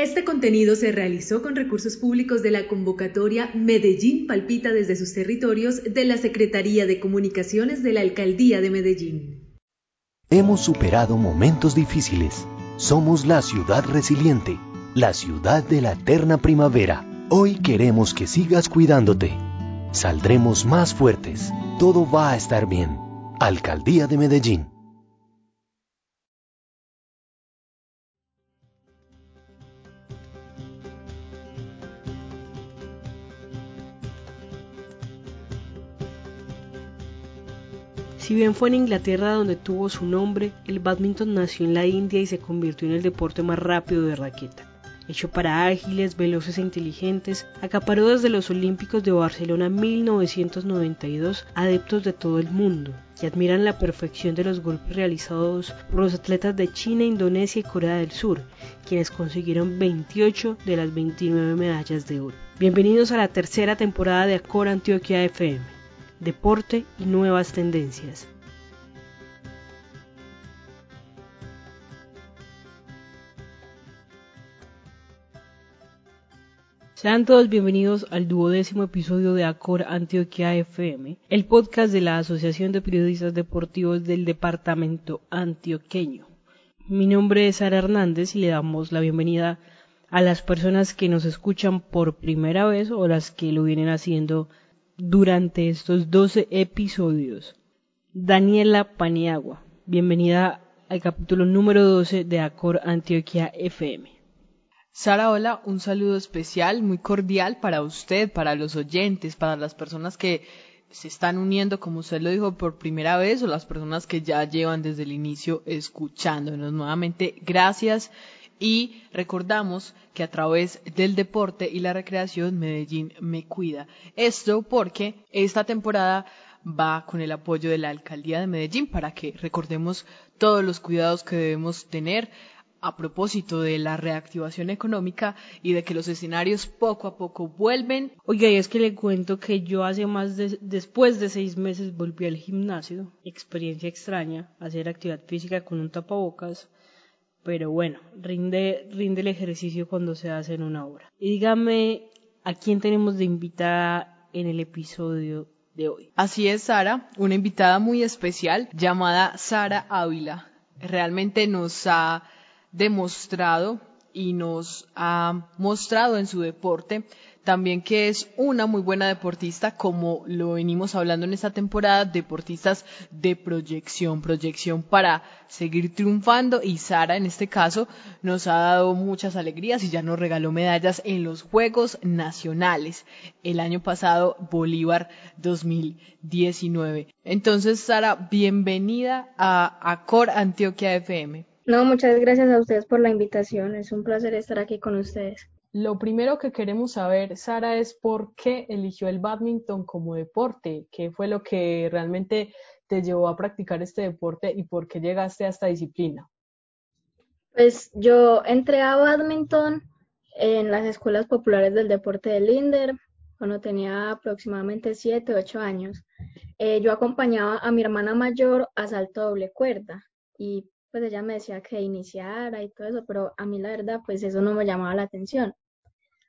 Este contenido se realizó con recursos públicos de la convocatoria Medellín Palpita desde sus territorios de la Secretaría de Comunicaciones de la Alcaldía de Medellín. Hemos superado momentos difíciles. Somos la ciudad resiliente, la ciudad de la eterna primavera. Hoy queremos que sigas cuidándote. Saldremos más fuertes. Todo va a estar bien. Alcaldía de Medellín. Si bien fue en Inglaterra donde tuvo su nombre, el badminton nació en la India y se convirtió en el deporte más rápido de raqueta. Hecho para ágiles, veloces e inteligentes, acaparó desde los Olímpicos de Barcelona 1992 adeptos de todo el mundo, que admiran la perfección de los golpes realizados por los atletas de China, Indonesia y Corea del Sur, quienes consiguieron 28 de las 29 medallas de oro. Bienvenidos a la tercera temporada de Acor Antioquia FM deporte y nuevas tendencias. Sean todos bienvenidos al duodécimo episodio de Acor Antioquia FM, el podcast de la Asociación de Periodistas Deportivos del Departamento Antioqueño. Mi nombre es Sara Hernández y le damos la bienvenida a las personas que nos escuchan por primera vez o las que lo vienen haciendo durante estos 12 episodios. Daniela Paniagua, bienvenida al capítulo número 12 de Acor Antioquia FM. Sara, hola, un saludo especial, muy cordial para usted, para los oyentes, para las personas que se están uniendo, como usted lo dijo, por primera vez o las personas que ya llevan desde el inicio escuchándonos. Nuevamente, gracias y recordamos que a través del deporte y la recreación Medellín me cuida. Esto porque esta temporada va con el apoyo de la alcaldía de Medellín para que recordemos todos los cuidados que debemos tener a propósito de la reactivación económica y de que los escenarios poco a poco vuelven. Oiga, y es que le cuento que yo hace más de, después de seis meses volví al gimnasio, experiencia extraña, hacer actividad física con un tapabocas, pero bueno, rinde, rinde el ejercicio cuando se hace en una hora. Y dígame, ¿a quién tenemos de invitada en el episodio de hoy? Así es, Sara, una invitada muy especial llamada Sara Ávila. Realmente nos ha demostrado y nos ha mostrado en su deporte también que es una muy buena deportista, como lo venimos hablando en esta temporada, deportistas de proyección, proyección para seguir triunfando y Sara en este caso nos ha dado muchas alegrías y ya nos regaló medallas en los Juegos Nacionales el año pasado Bolívar 2019. Entonces Sara, bienvenida a Acor Antioquia FM. No, muchas gracias a ustedes por la invitación. Es un placer estar aquí con ustedes. Lo primero que queremos saber, Sara, es por qué eligió el badminton como deporte. ¿Qué fue lo que realmente te llevó a practicar este deporte y por qué llegaste a esta disciplina? Pues yo entré a badminton en las escuelas populares del deporte de Linder cuando tenía aproximadamente 7, 8 años. Eh, yo acompañaba a mi hermana mayor a salto doble cuerda y pues ella me decía que iniciara y todo eso, pero a mí la verdad, pues eso no me llamaba la atención.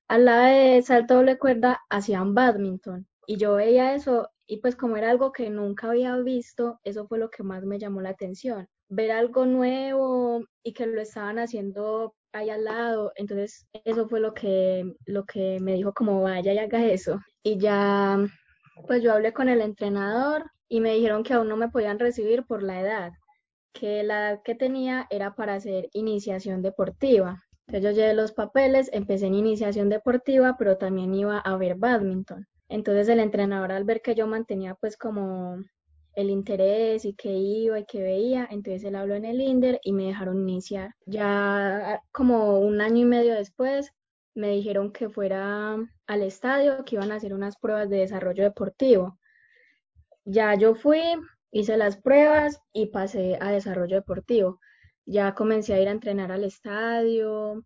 Al lado de salto doble cuerda hacían badminton y yo veía eso y pues como era algo que nunca había visto, eso fue lo que más me llamó la atención. Ver algo nuevo y que lo estaban haciendo ahí al lado, entonces eso fue lo que, lo que me dijo como vaya y haga eso. Y ya, pues yo hablé con el entrenador y me dijeron que aún no me podían recibir por la edad, que la edad que tenía era para hacer iniciación deportiva. Entonces yo llevé los papeles, empecé en iniciación deportiva, pero también iba a ver badminton. Entonces el entrenador al ver que yo mantenía pues como el interés y que iba y que veía, entonces él habló en el INDER y me dejaron iniciar. Ya como un año y medio después me dijeron que fuera al estadio, que iban a hacer unas pruebas de desarrollo deportivo. Ya yo fui, hice las pruebas y pasé a desarrollo deportivo. Ya comencé a ir a entrenar al estadio.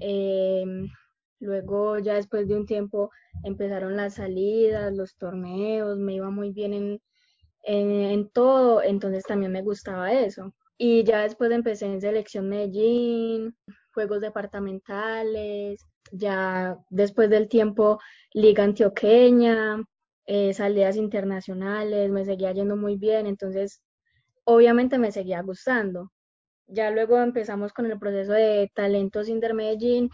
Em, luego, ya después de un tiempo, empezaron las salidas, los torneos, me iba muy bien en, en, todo, entonces también me gustaba eso. Y ya después empecé en Selección Medellín, juegos departamentales, ya después del tiempo Liga Antioqueña, eh, salidas internacionales, me seguía yendo muy bien, entonces obviamente me seguía gustando. Ya luego empezamos con el proceso de talentos Inder Medellín,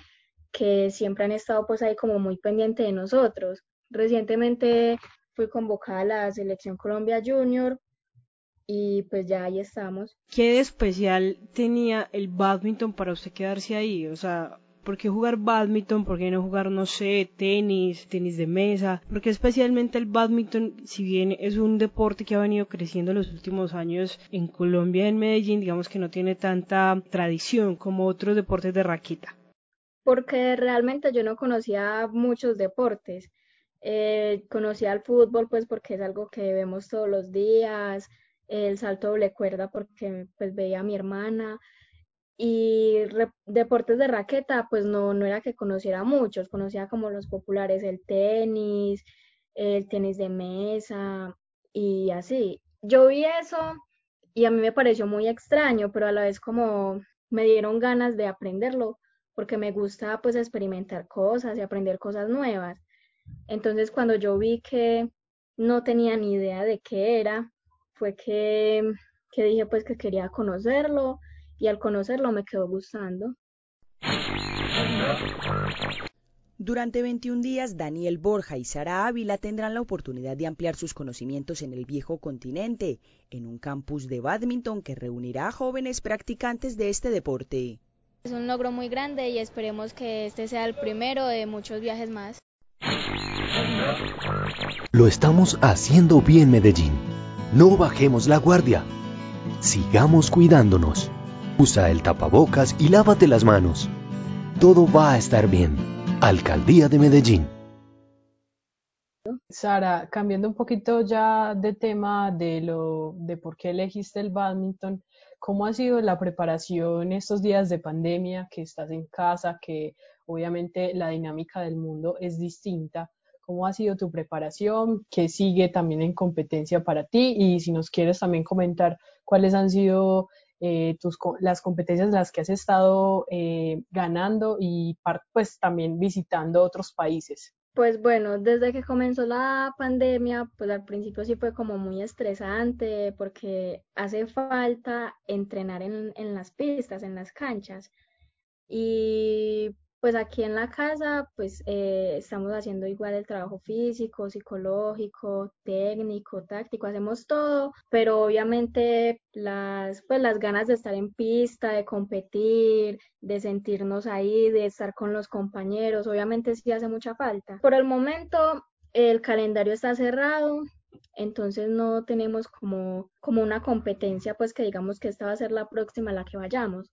que siempre han estado pues ahí como muy pendiente de nosotros. Recientemente fui convocada a la selección Colombia Junior y pues ya ahí estamos. ¿Qué especial tenía el badminton para usted quedarse ahí? O sea, ¿por qué jugar badminton? ¿Por qué no jugar, no sé, tenis, tenis de mesa? Porque especialmente el badminton, si bien es un deporte que ha venido creciendo en los últimos años en Colombia, en Medellín, digamos que no tiene tanta tradición como otros deportes de raqueta. Porque realmente yo no conocía muchos deportes. Eh, conocía el fútbol pues porque es algo que vemos todos los días, el salto doble cuerda porque pues veía a mi hermana y deportes de raqueta pues no, no era que conociera muchos, conocía como los populares el tenis, el tenis de mesa y así. Yo vi eso y a mí me pareció muy extraño, pero a la vez como me dieron ganas de aprenderlo porque me gusta pues experimentar cosas y aprender cosas nuevas. Entonces cuando yo vi que no tenía ni idea de qué era, fue que, que dije pues que quería conocerlo y al conocerlo me quedó gustando. Durante 21 días, Daniel Borja y Sara Ávila tendrán la oportunidad de ampliar sus conocimientos en el viejo continente, en un campus de badminton que reunirá a jóvenes practicantes de este deporte. Es un logro muy grande y esperemos que este sea el primero de muchos viajes más. Lo estamos haciendo bien, Medellín. No bajemos la guardia. Sigamos cuidándonos. Usa el tapabocas y lávate las manos. Todo va a estar bien. Alcaldía de Medellín. Sara, cambiando un poquito ya de tema de lo de por qué elegiste el badminton, ¿cómo ha sido la preparación estos días de pandemia que estás en casa, que obviamente la dinámica del mundo es distinta? ¿Cómo ha sido tu preparación? ¿Qué sigue también en competencia para ti? Y si nos quieres también comentar cuáles han sido eh, tus, las competencias en las que has estado eh, ganando y pues también visitando otros países. Pues bueno, desde que comenzó la pandemia, pues al principio sí fue como muy estresante porque hace falta entrenar en, en las pistas, en las canchas. Y pues aquí en la casa, pues eh, estamos haciendo igual el trabajo físico, psicológico, técnico, táctico, hacemos todo, pero obviamente las, pues las ganas de estar en pista, de competir, de sentirnos ahí, de estar con los compañeros, obviamente sí hace mucha falta. Por el momento, el calendario está cerrado, entonces no tenemos como, como una competencia, pues que digamos que esta va a ser la próxima a la que vayamos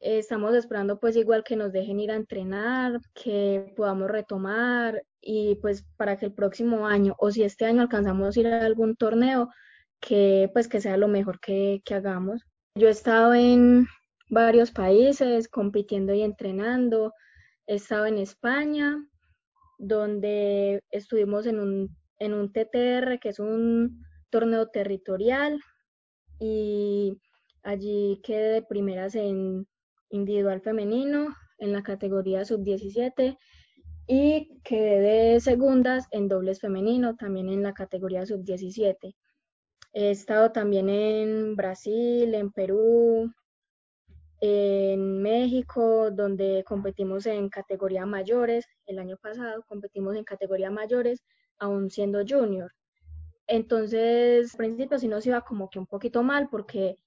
estamos esperando pues igual que nos dejen ir a entrenar, que podamos retomar y pues para que el próximo año o si este año alcanzamos ir a algún torneo, que pues que sea lo mejor que, que hagamos. Yo he estado en varios países compitiendo y entrenando. He estado en España, donde estuvimos en un, en un TTR, que es un torneo territorial, y allí quedé de primeras en individual femenino en la categoría sub-17 y quedé de segundas en dobles femenino también en la categoría sub-17. He estado también en Brasil, en Perú, en México, donde competimos en categoría mayores. El año pasado competimos en categoría mayores, aún siendo junior. Entonces, al principio sí nos iba como que un poquito mal porque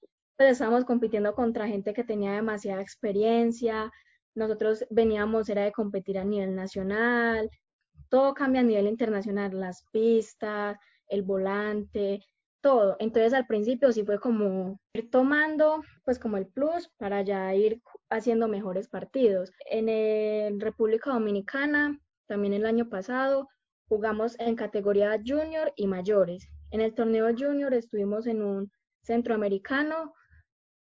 pues estábamos compitiendo contra gente que tenía demasiada experiencia, nosotros veníamos, era de competir a nivel nacional, todo cambia a nivel internacional, las pistas, el volante, todo. Entonces al principio sí fue como ir tomando pues como el plus para ya ir haciendo mejores partidos. En República Dominicana, también el año pasado, jugamos en categoría junior y mayores. En el torneo junior estuvimos en un centroamericano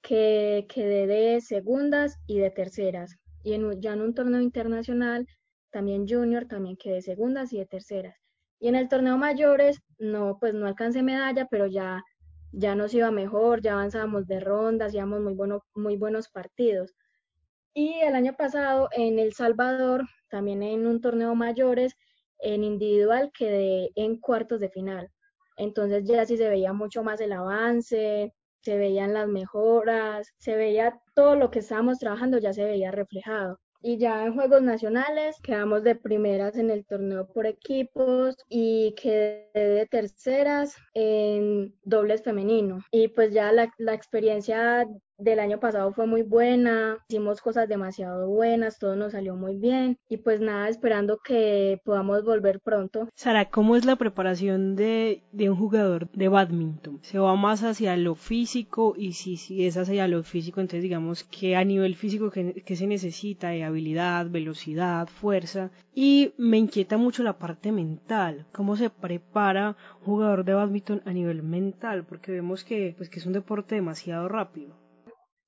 que quedé de segundas y de terceras. Y en, ya en un torneo internacional, también junior, también quedé segundas y de terceras. Y en el torneo mayores, no, pues no alcancé medalla, pero ya, ya nos iba mejor, ya avanzábamos de rondas, llevamos muy, bueno, muy buenos partidos. Y el año pasado en El Salvador, también en un torneo mayores, en individual quedé en cuartos de final. Entonces ya sí se veía mucho más el avance, se veían las mejoras, se veía todo lo que estábamos trabajando, ya se veía reflejado. Y ya en Juegos Nacionales quedamos de primeras en el torneo por equipos y quedé de terceras en dobles femenino. Y pues ya la, la experiencia del año pasado fue muy buena, hicimos cosas demasiado buenas, todo nos salió muy bien y pues nada, esperando que podamos volver pronto. Sara, ¿cómo es la preparación de, de un jugador de badminton? ¿Se va más hacia lo físico? Y si, si es hacia lo físico, entonces digamos que a nivel físico que, se necesita de habilidad, velocidad, fuerza. Y me inquieta mucho la parte mental, cómo se prepara un jugador de badminton a nivel mental, porque vemos que, pues, que es un deporte demasiado rápido.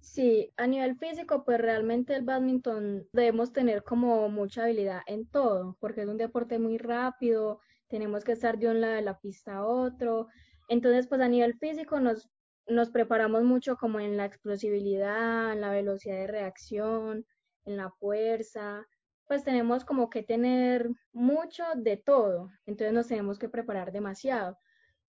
Sí, a nivel físico, pues realmente el badminton debemos tener como mucha habilidad en todo, porque es un deporte muy rápido, tenemos que estar de un lado de la pista a otro. Entonces, pues a nivel físico nos, nos preparamos mucho como en la explosibilidad, en la velocidad de reacción, en la fuerza. Pues tenemos como que tener mucho de todo, entonces nos tenemos que preparar demasiado.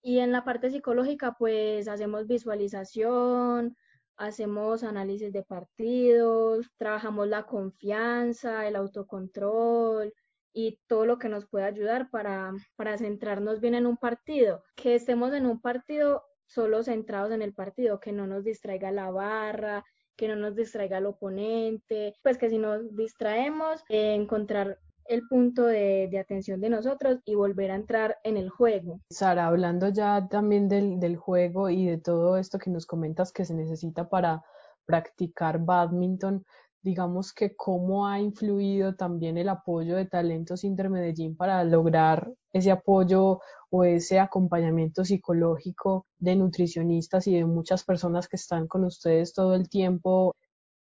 Y en la parte psicológica, pues hacemos visualización, hacemos análisis de partidos, trabajamos la confianza, el autocontrol y todo lo que nos puede ayudar para, para centrarnos bien en un partido, que estemos en un partido solo centrados en el partido, que no nos distraiga la barra, que no nos distraiga el oponente, pues que si nos distraemos, eh, encontrar el punto de, atención de nosotros y volver a entrar en el juego. Sara, hablando ya también del, del juego y de todo esto que nos comentas que se necesita para practicar badminton, digamos que cómo ha influido también el apoyo de Talentos Intermedellín para lograr ese apoyo o ese acompañamiento psicológico de nutricionistas y de muchas personas que están con ustedes todo el tiempo,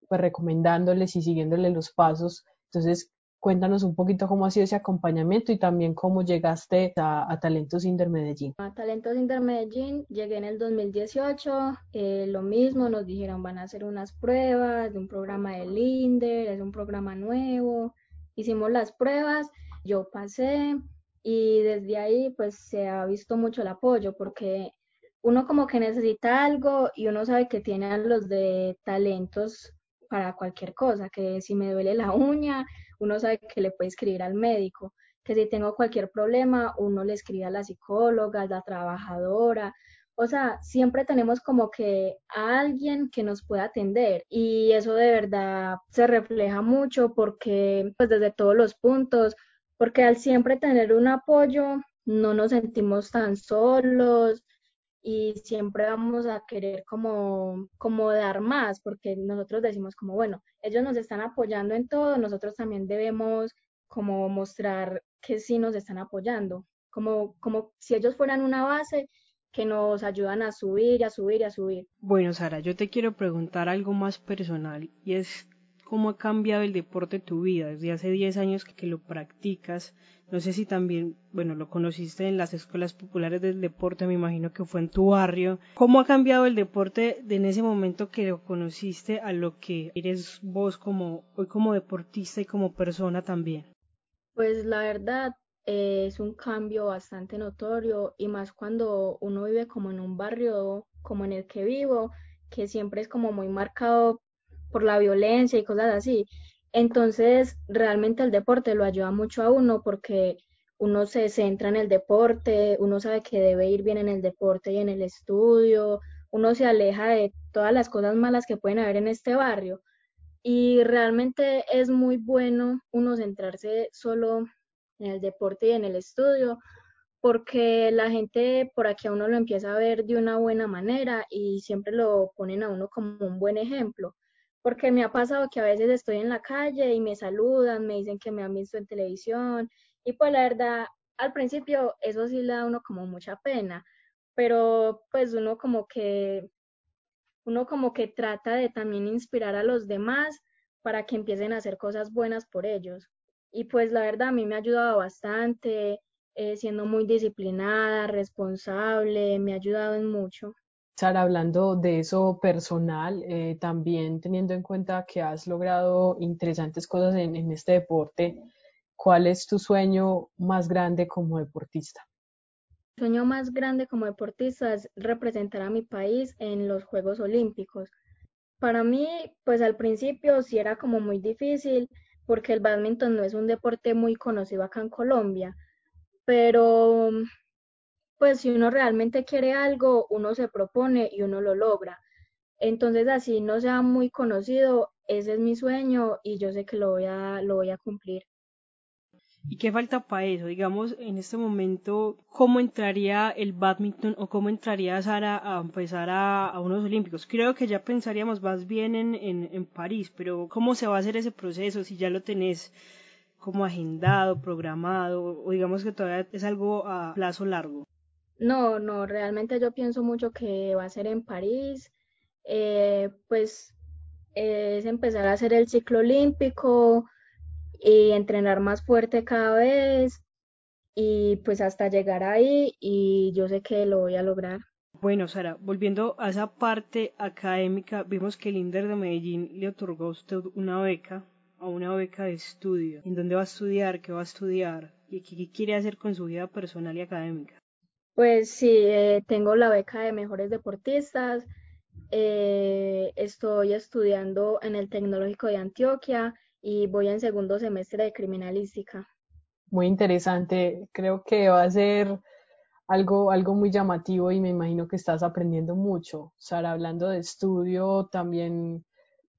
pues recomendándoles y siguiéndoles los pasos. Entonces, Cuéntanos un poquito cómo ha sido ese acompañamiento y también cómo llegaste a, Talentos Intermedellín. A Talentos Intermedellín llegué en el 2018, eh, lo mismo, nos dijeron van a hacer unas pruebas de un programa de Linder, es un programa nuevo, hicimos las pruebas, yo pasé y desde ahí pues se ha visto mucho el apoyo porque uno como que necesita algo y uno sabe que tiene a los de talentos para cualquier cosa, que si me duele la uña, uno sabe que le puede escribir al médico, que si tengo cualquier problema, uno le escribe a la psicóloga, a la trabajadora, o sea, siempre tenemos como que a alguien que nos pueda atender y eso de verdad se refleja mucho porque pues desde todos los puntos, porque al siempre tener un apoyo no nos sentimos tan solos, y siempre vamos a querer como, como dar más, porque nosotros decimos como, bueno, ellos nos están apoyando en todo, nosotros también debemos como mostrar que sí nos están apoyando, como, como si ellos fueran una base que nos ayudan a subir, a subir a subir. Bueno, Sara, yo te quiero preguntar algo más personal y es cómo ha cambiado el deporte tu vida desde hace 10 años que, lo practicas. No sé si también, bueno, lo conociste en las escuelas populares del deporte, me imagino que fue en tu barrio. ¿Cómo ha cambiado el deporte de en ese momento que lo conociste a lo que eres vos como hoy como deportista y como persona también? Pues la verdad eh, es un cambio bastante notorio y más cuando uno vive como en un barrio como en el que vivo, que siempre es como muy marcado por la violencia y cosas así. Entonces, realmente el deporte lo ayuda mucho a uno porque uno se centra en el deporte, uno sabe que debe ir bien en el deporte y en el estudio, uno se aleja de todas las cosas malas que pueden haber en este barrio. Y realmente es muy bueno uno centrarse solo en el deporte y en el estudio, porque la gente por aquí a uno lo empieza a ver de una buena manera y siempre lo ponen a uno como un buen ejemplo porque me ha pasado que a veces estoy en la calle y me saludan, me dicen que me han visto en televisión y pues la verdad, al principio eso sí le da uno como mucha pena, pero pues uno como que uno como que trata de también inspirar a los demás para que empiecen a hacer cosas buenas por ellos. Y pues la verdad a mí me ha ayudado bastante, eh, siendo muy disciplinada, responsable, me ha ayudado en mucho. Sara, hablando de eso personal, eh, también teniendo en cuenta que has logrado interesantes cosas en, en este deporte, ¿cuál es tu sueño más grande como deportista? Mi sueño más grande como deportista es representar a mi país en los Juegos Olímpicos. Para mí, pues al principio sí era como muy difícil porque el badminton no es un deporte muy conocido acá en Colombia, pero pues si uno realmente quiere algo, uno se propone y uno lo logra. Entonces, así no sea muy conocido, ese es mi sueño y yo sé que lo voy a, lo voy a cumplir. ¿Y qué falta para eso? Digamos, en este momento, ¿cómo entraría el badminton o cómo entraría Sara a empezar a, a unos olímpicos? Creo que ya pensaríamos más bien en, en, en París, pero ¿cómo se va a hacer ese proceso si ya lo tenés como agendado, programado, o digamos que todavía es algo a plazo largo? No, no, realmente yo pienso mucho que va a ser en París, eh, pues es empezar a hacer el ciclo olímpico y entrenar más fuerte cada vez y pues hasta llegar ahí y yo sé que lo voy a lograr. Bueno, Sara, volviendo a esa parte académica, vimos que el INDER de Medellín le otorgó a usted una beca, a una beca de estudio. ¿En dónde va a estudiar? ¿Qué va a estudiar? ¿Y qué quiere hacer con su vida personal y académica? Pues sí, eh, tengo la beca de mejores deportistas. Eh, estoy estudiando en el Tecnológico de Antioquia y voy en segundo semestre de criminalística. Muy interesante. Creo que va a ser algo, algo muy llamativo y me imagino que estás aprendiendo mucho. Sara, hablando de estudio, también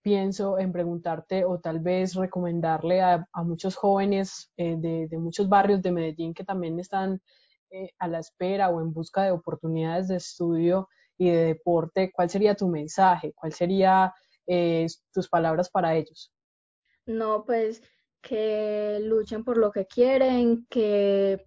pienso en preguntarte o tal vez recomendarle a, muchos jóvenes eh, de, de muchos barrios de Medellín que también están eh, a la espera o en busca de oportunidades de estudio y de deporte, ¿cuál sería tu mensaje? ¿Cuál sería eh, tus palabras para ellos? No, pues que luchen por lo que quieren, que,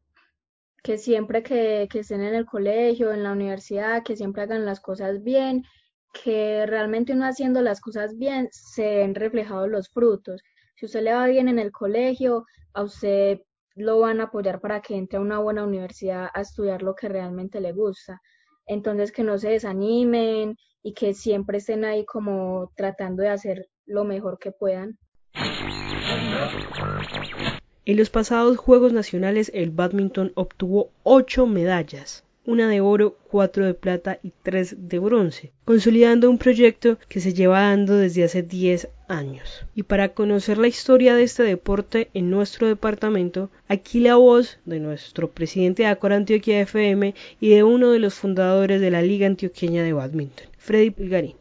que siempre que, que estén en el colegio, en la universidad, que siempre hagan las cosas bien, que realmente uno haciendo las cosas bien se ven reflejados los frutos. Si usted le va bien en el colegio, a usted lo van a apoyar para que entre a una buena universidad a estudiar lo que realmente le gusta. Entonces, que no se desanimen y que siempre estén ahí como tratando de hacer lo mejor que puedan. En los pasados Juegos Nacionales el badminton obtuvo ocho medallas, una de oro, cuatro de plata y tres de bronce, consolidando un proyecto que se lleva dando desde hace 10 años. Y para conocer la historia de este deporte en nuestro departamento, aquí la voz de nuestro presidente de Acor Antioquia FM y de uno de los fundadores de la Liga Antioqueña de Badminton, Freddy Pilgarín.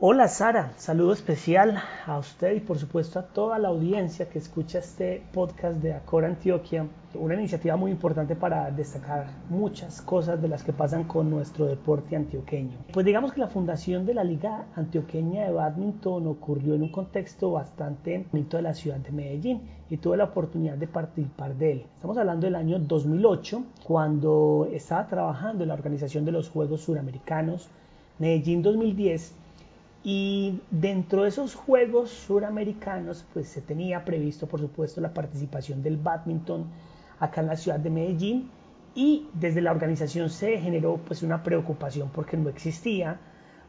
Hola Sara, saludo especial a usted y por supuesto a toda la audiencia que escucha este podcast de Acor Antioquia, una iniciativa muy importante para destacar muchas cosas de las que pasan con nuestro deporte antioqueño. Pues digamos que la fundación de la Liga Antioqueña de Badminton ocurrió en un contexto bastante bonito de la ciudad de Medellín y tuve la oportunidad de participar de él. Estamos hablando del año 2008, cuando estaba trabajando en la organización de los Juegos Suramericanos Medellín 2010 y dentro de esos Juegos Suramericanos, pues se tenía previsto, por supuesto, la participación del badminton acá en la ciudad de Medellín y desde la organización se generó pues una preocupación porque no existía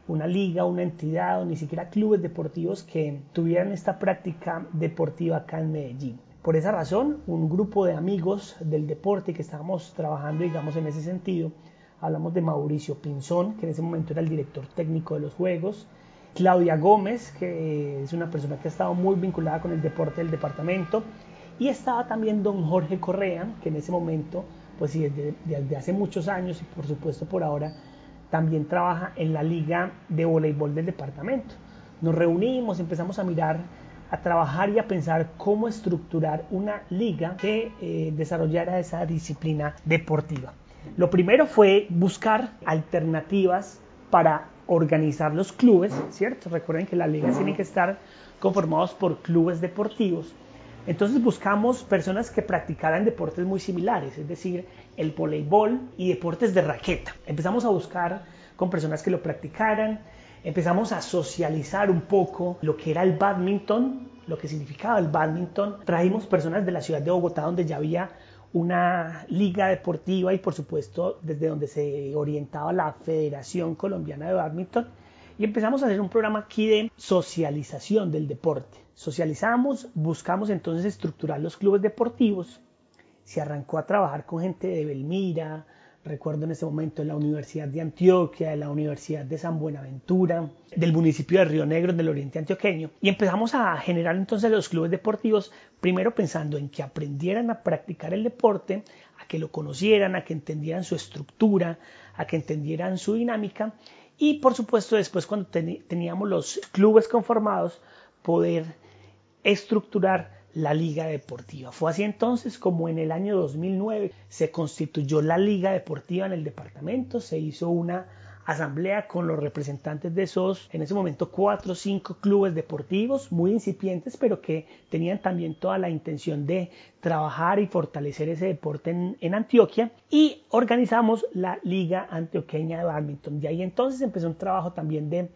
una liga, una entidad o ni siquiera clubes deportivos que tuvieran esta práctica deportiva acá en Medellín. Por esa razón, un grupo de amigos del deporte que estábamos trabajando, digamos, en ese sentido, hablamos de Mauricio Pinzón, que en ese momento era el director técnico de los Juegos, Claudia Gómez, que es una persona que ha estado muy vinculada con el deporte del departamento, y estaba también don Jorge Correa, que en ese momento, pues desde, desde hace muchos años y por supuesto por ahora, también trabaja en la liga de voleibol del departamento. Nos reunimos, empezamos a mirar, a trabajar y a pensar cómo estructurar una liga que eh, desarrollara esa disciplina deportiva. Lo primero fue buscar alternativas para organizar los clubes, ¿cierto? Recuerden que las ligas tienen que estar conformados por clubes deportivos. Entonces buscamos personas que practicaran deportes muy similares, es decir, el voleibol y deportes de raqueta. Empezamos a buscar con personas que lo practicaran, empezamos a socializar un poco lo que era el badminton, lo que significaba el badminton. Trajimos personas de la ciudad de Bogotá donde ya había una liga deportiva y por supuesto desde donde se orientaba la Federación Colombiana de Badminton y empezamos a hacer un programa aquí de socialización del deporte. Socializamos, buscamos entonces estructurar los clubes deportivos, se arrancó a trabajar con gente de Belmira, recuerdo en ese momento en la Universidad de Antioquia, de la Universidad de San Buenaventura, del municipio de Río Negro, del oriente antioqueño, y empezamos a generar entonces los clubes deportivos, primero pensando en que aprendieran a practicar el deporte, a que lo conocieran, a que entendieran su estructura, a que entendieran su dinámica, y por supuesto después cuando teníamos los clubes conformados, poder estructurar la Liga Deportiva. Fue así entonces como en el año 2009 se constituyó la Liga Deportiva en el departamento, se hizo una asamblea con los representantes de esos, en ese momento cuatro o cinco clubes deportivos muy incipientes, pero que tenían también toda la intención de trabajar y fortalecer ese deporte en, en Antioquia y organizamos la Liga Antioqueña de Badminton. Y ahí entonces empezó un trabajo también de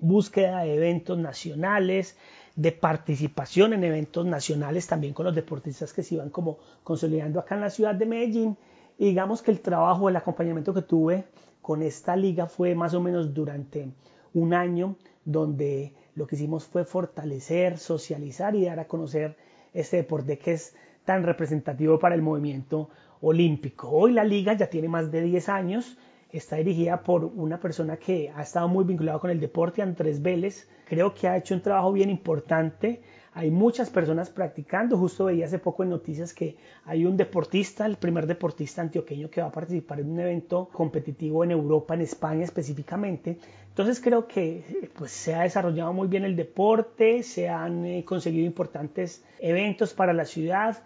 búsqueda de eventos nacionales, de participación en eventos nacionales también con los deportistas que se iban como consolidando acá en la ciudad de Medellín. Y digamos que el trabajo, el acompañamiento que tuve con esta liga fue más o menos durante un año donde lo que hicimos fue fortalecer, socializar y dar a conocer este deporte que es tan representativo para el movimiento olímpico. Hoy la liga ya tiene más de 10 años, está dirigida por una persona que ha estado muy vinculada con el deporte, Andrés Vélez. Creo que ha hecho un trabajo bien importante. Hay muchas personas practicando. Justo veía hace poco en noticias que hay un deportista, el primer deportista antioqueño que va a participar en un evento competitivo en Europa, en España específicamente. Entonces creo que pues, se ha desarrollado muy bien el deporte, se han eh, conseguido importantes eventos para la ciudad,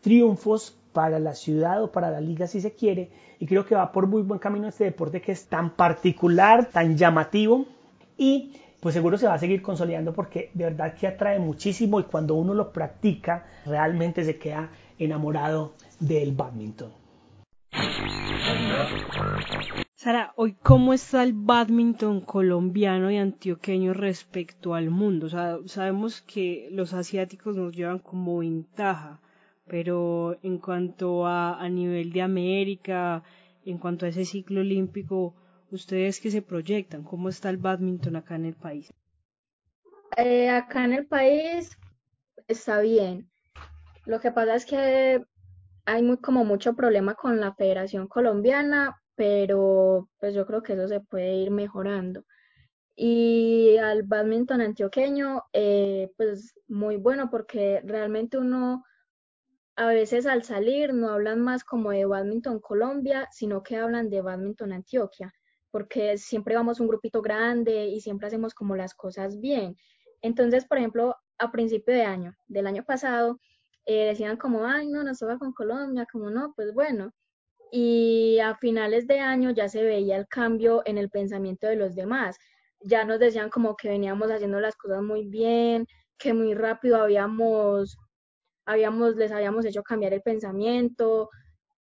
triunfos para la ciudad o para la liga si se quiere y creo que va por muy buen camino este deporte que es tan particular, tan llamativo y pues seguro se va a seguir consolidando porque de verdad que atrae muchísimo y cuando uno lo practica realmente se queda enamorado del badminton. Sara, hoy cómo está el badminton colombiano y antioqueño respecto al mundo. Sabemos que los asiáticos nos llevan como ventaja, pero en cuanto a, a nivel de América, en cuanto a ese ciclo olímpico, ¿ustedes qué se proyectan? ¿Cómo está el badminton acá en el país? Eh, acá en el país está bien. Lo que pasa es que hay muy, como mucho problema con la Federación Colombiana, pero pues yo creo que eso se puede ir mejorando. Y al badminton antioqueño, eh, pues muy bueno porque realmente uno a veces al salir no hablan más como de Badminton Colombia, sino que hablan de Badminton Antioquia, porque siempre vamos un grupito grande y siempre hacemos como las cosas bien. Entonces, por ejemplo, a principio de año, del año pasado, eh, decían como, ay, no, nos toca con Colombia, como no, pues bueno. Y a finales de año ya se veía el cambio en el pensamiento de los demás. Ya nos decían como que veníamos haciendo las cosas muy bien, que muy rápido habíamos habíamos, les habíamos hecho cambiar el pensamiento,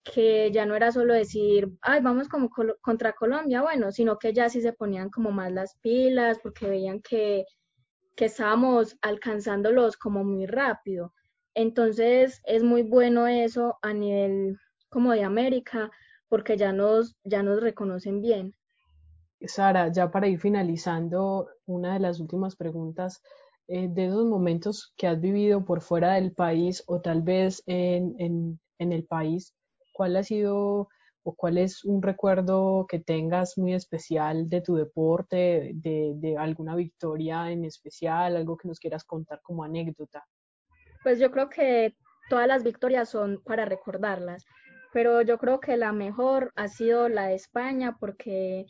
que ya no era solo decir, ay, vamos como contra Colombia, bueno, sino que ya sí se ponían como más las pilas porque veían que, que estábamos alcanzándolos como muy rápido. Entonces es muy bueno eso a nivel como de América porque ya nos, ya nos reconocen bien. Sara, ya para ir finalizando, una de las últimas preguntas eh, de esos momentos que has vivido por fuera del país o tal vez en, en, el país, ¿cuál ha sido o cuál es un recuerdo que tengas muy especial de tu deporte, de, de, alguna victoria en especial, algo que nos quieras contar como anécdota? Pues yo creo que todas las victorias son para recordarlas, pero yo creo que la mejor ha sido la de España porque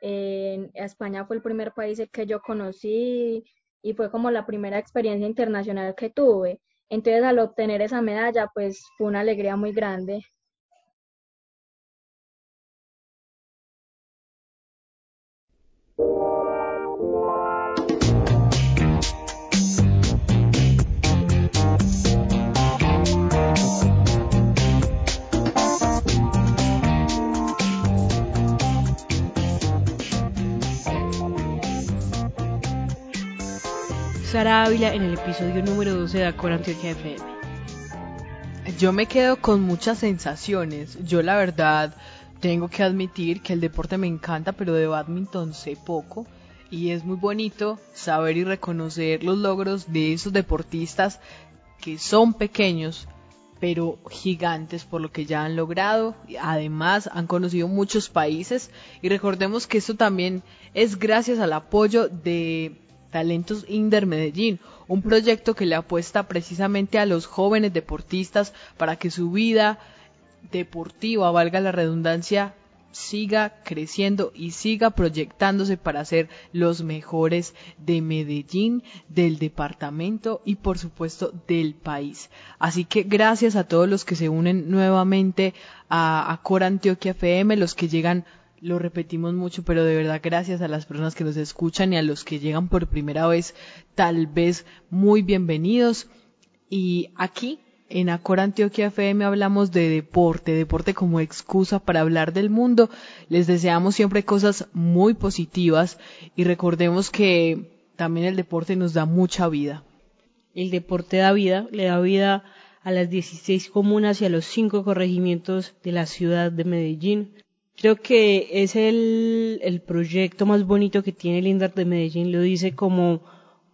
en España fue el primer país que yo conocí y fue como la primera experiencia internacional que tuve. Entonces al obtener esa medalla, pues fue una alegría muy grande. Sara Ávila en el episodio número 12 de Acor Antioquia FM. Yo me quedo con muchas sensaciones. Yo la verdad tengo que admitir que el deporte me encanta, pero de badminton sé poco. Y es muy bonito saber y reconocer los logros de esos deportistas que son pequeños, pero gigantes por lo que ya han logrado. Además, han conocido muchos países y recordemos que esto también es gracias al apoyo de Talentos Inder Medellín, un proyecto que le apuesta precisamente a los jóvenes deportistas para que su vida deportiva, valga la redundancia, siga creciendo y siga proyectándose para ser los mejores de Medellín, del departamento y por supuesto del país. Así que gracias a todos los que se unen nuevamente a, a Antioquia FM, los que llegan lo repetimos mucho, pero de verdad gracias a las personas que nos escuchan y a los que llegan por primera vez, tal vez muy bienvenidos. Y aquí en Acor Antioquia FM hablamos de deporte, deporte como excusa para hablar del mundo. Les deseamos siempre cosas muy positivas y recordemos que también el deporte nos da mucha vida. El deporte da vida, le da vida a las 16 comunas y a los 5 corregimientos de la ciudad de Medellín. Creo que es el, el proyecto más bonito que tiene el de Medellín, lo dice como,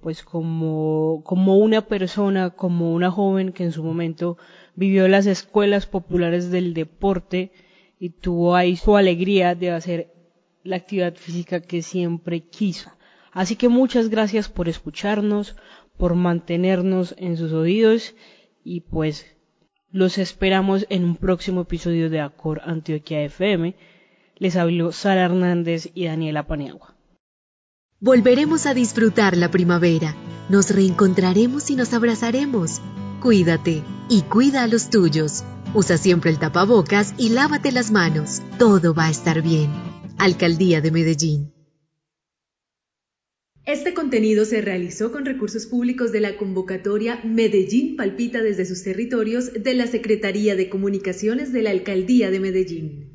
pues como, como una persona, como una joven que en su momento vivió las escuelas populares del deporte y tuvo ahí su alegría de hacer la actividad física que siempre quiso. Así que muchas gracias por escucharnos, por mantenernos en sus oídos y pues los esperamos en un próximo episodio de Acor Antioquia FM. Les habló Sara Hernández y Daniela Paniagua. Volveremos a disfrutar la primavera. Nos reencontraremos y nos abrazaremos. Cuídate y cuida a los tuyos. Usa siempre el tapabocas y lávate las manos. Todo va a estar bien. Alcaldía de Medellín. Este contenido se realizó con recursos públicos de la convocatoria Medellín Palpita desde sus territorios de la Secretaría de Comunicaciones de la Alcaldía de Medellín.